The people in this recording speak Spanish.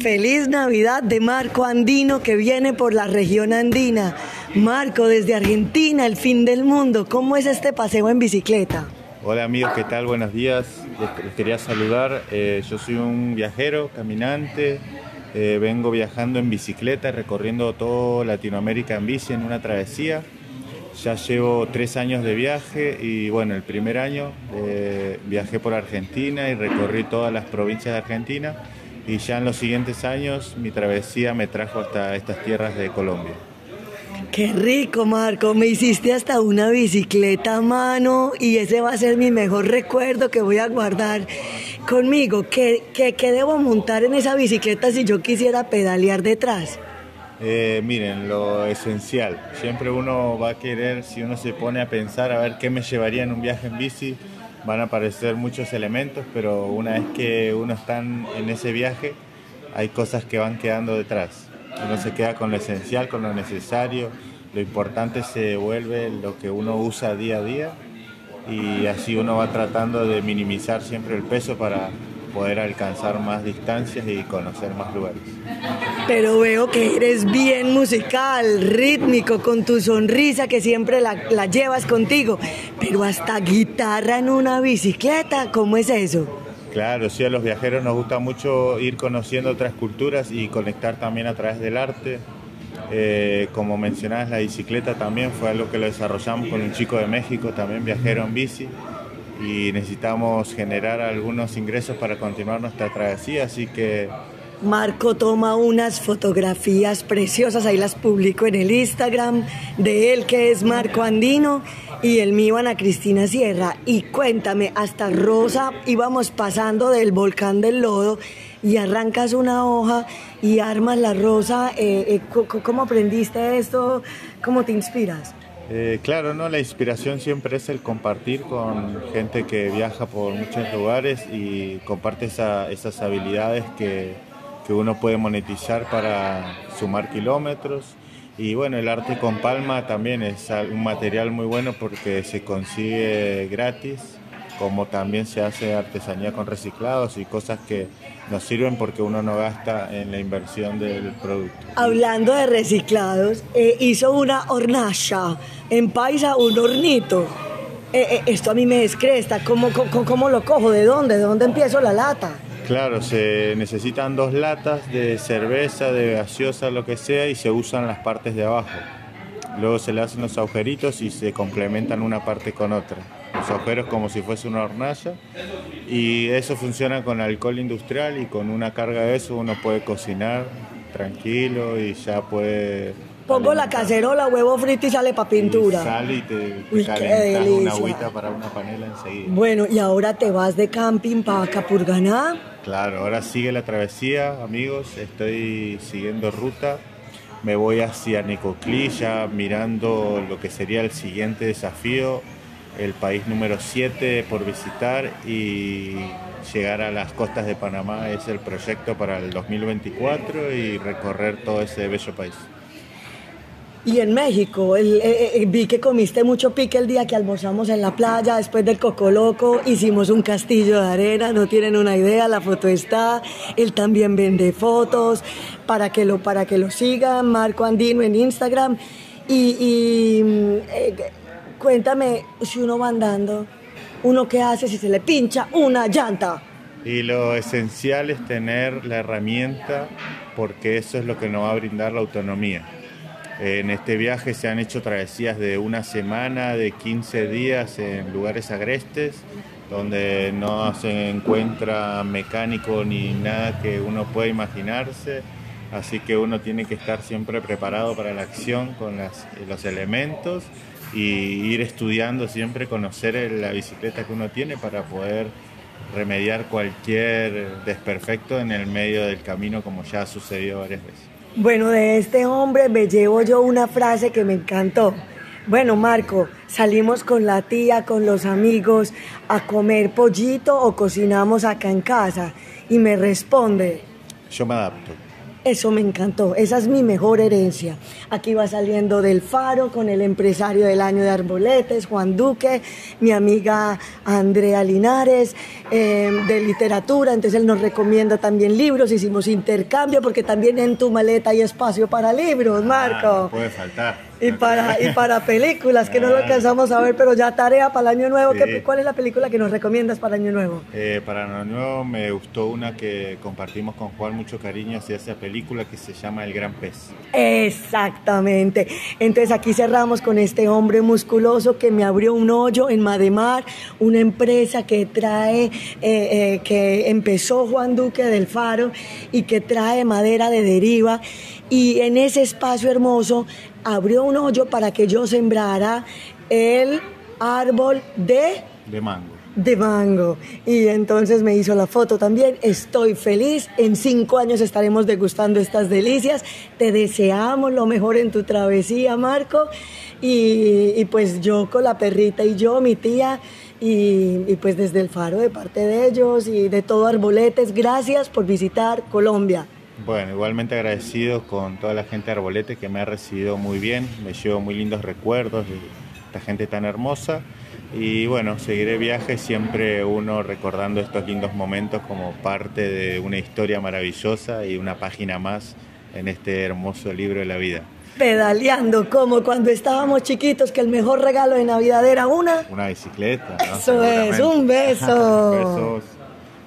Feliz Navidad de Marco Andino que viene por la región andina. Marco, desde Argentina, el fin del mundo. ¿Cómo es este paseo en bicicleta? Hola amigos, ¿qué tal? Buenos días. Les, quería saludar. Eh, yo soy un viajero, caminante. Eh, vengo viajando en bicicleta, recorriendo toda Latinoamérica en bici en una travesía. Ya llevo tres años de viaje y bueno, el primer año eh, viajé por Argentina y recorrí todas las provincias de Argentina y ya en los siguientes años mi travesía me trajo hasta estas tierras de Colombia. Qué rico, Marco. Me hiciste hasta una bicicleta a mano y ese va a ser mi mejor recuerdo que voy a guardar conmigo. ¿Qué, qué, qué debo montar en esa bicicleta si yo quisiera pedalear detrás? Eh, miren, lo esencial. Siempre uno va a querer, si uno se pone a pensar a ver qué me llevaría en un viaje en bici, van a aparecer muchos elementos, pero una vez que uno está en ese viaje, hay cosas que van quedando detrás. Uno se queda con lo esencial, con lo necesario. Lo importante se vuelve lo que uno usa día a día y así uno va tratando de minimizar siempre el peso para poder alcanzar más distancias y conocer más lugares. Pero veo que eres bien musical, rítmico, con tu sonrisa que siempre la, llevas contigo, pero hasta guitarra en una bicicleta, ¿cómo es eso? Claro, sí, a los viajeros nos gusta mucho ir conociendo otras culturas y conectar también a través del arte. Eh, como mencionabas, la bicicleta también fue algo que lo desarrollamos con un chico de México, también viajero en bici y necesitamos generar algunos ingresos para continuar nuestra travesía, así que... Marco toma unas fotografías preciosas, ahí las publico en el Instagram de él que es Marco Andino y el mío Ana Cristina Sierra. Y cuéntame, hasta Rosa íbamos pasando del volcán del lodo y arrancas una hoja y armas la rosa. Eh, eh, ¿Cómo aprendiste esto? ¿Cómo te inspiras? Eh, claro, ¿no? la inspiración siempre es el compartir con gente que viaja por muchos lugares y comparte esas habilidades que, que, uno puede monetizar para sumar kilómetros. Y bueno, el arte con palma también es un material muy bueno porque se consigue gratis como también se hace artesanía con reciclados y cosas que nos sirven porque uno no gasta en la inversión del producto. Hablando de reciclados, eh, hizo una hornalla en Paisa, un hornito. Eh, eh, esto a mí me descresta, ¿Cómo, cómo, lo cojo? ¿De dónde? ¿De dónde empiezo la lata? Claro, se necesitan dos latas de cerveza, de gaseosa, lo que sea, y se usan las partes de abajo. Luego se le hacen los agujeritos y se complementan una parte con otra los agujeros como si fuese una hornalla y eso funciona con alcohol industrial y con una carga de eso uno puede cocinar tranquilo y ya puede Pongo la cacerola, huevo frito y sale para pintura. Y sale y te, te una agüita para una panela enseguida. Bueno, y ahora te vas de camping para Capurganá. Claro, ahora sigue la travesía, amigos. Estoy siguiendo ruta. Me voy hacia Nicoclilla, mirando lo que sería el siguiente desafío, el país número 7 por visitar y llegar a las costas de Panamá es el proyecto para el 2024 y recorrer todo ese bello país. Y en México, vi que comiste mucho pique el día que almorzamos en la playa, después del Coco Loco, hicimos un castillo de arena, no tienen una idea, la foto está, él también vende fotos, para que lo, para que lo sigan, Marco Andino en Instagram. Y, eh, Cuéntame, si uno va andando, ¿uno qué hace si se le pincha una llanta? Y lo esencial es tener la herramienta porque eso es lo que nos va a brindar la autonomía. En este viaje se han hecho travesías de una semana, de 15 días en lugares agrestes, donde no se encuentra mecánico ni nada que uno pueda imaginarse. Así que uno tiene que estar siempre preparado para la acción con los elementos y ir estudiando siempre, conocer la bicicleta que uno tiene para poder remediar cualquier desperfecto en el medio del camino como ya ha sucedido varias veces. Bueno, de este hombre me llevo yo una frase que me encantó. Bueno, Marco, salimos con la tía, con los amigos a comer pollito o cocinamos acá en casa. Y me responde. Yo me adapto. Eso me encantó, esa es mi mejor herencia. Aquí va saliendo del faro con el empresario del año de Arboletes, Juan Duque, mi amiga Andrea Linares, eh, de literatura, entonces él nos recomienda también libros, hicimos intercambio porque también en tu maleta hay espacio para libros, Marco. Ah, no puede faltar. Y para, y para películas, que no lo alcanzamos a ver, pero ya tarea para el año nuevo. ¿Cuál es la película que nos recomiendas para el año nuevo? Eh, para el año nuevo me gustó una que compartimos con Juan mucho cariño hacia esa película que se llama El Gran Pez. Exactamente. Entonces aquí cerramos con este hombre musculoso que me abrió un hoyo en Mademar, una empresa que trae, eh, eh, que empezó Juan Duque del Faro y que trae madera de deriva. Y en ese espacio hermoso abrió un hoyo para que yo sembrara el árbol de... De mango. De mango. Y entonces me hizo la foto también. Estoy feliz. En cinco años estaremos degustando estas delicias. Te deseamos lo mejor en tu travesía, Marco. Y, pues yo con la perrita y yo, mi tía, y, y, pues desde el faro de parte de ellos y de todo Arboletes, gracias por visitar Colombia. Bueno, igualmente agradecido con toda la gente de Arbolete que me ha recibido muy bien, me llevo muy lindos recuerdos de esta gente tan hermosa y bueno, seguiré viaje siempre uno recordando estos lindos momentos como parte de una historia maravillosa y una página más en este hermoso libro de la vida. Pedaleando como cuando estábamos chiquitos que el mejor regalo de Navidad era una... Una bicicleta. Eso es, un beso. Besos.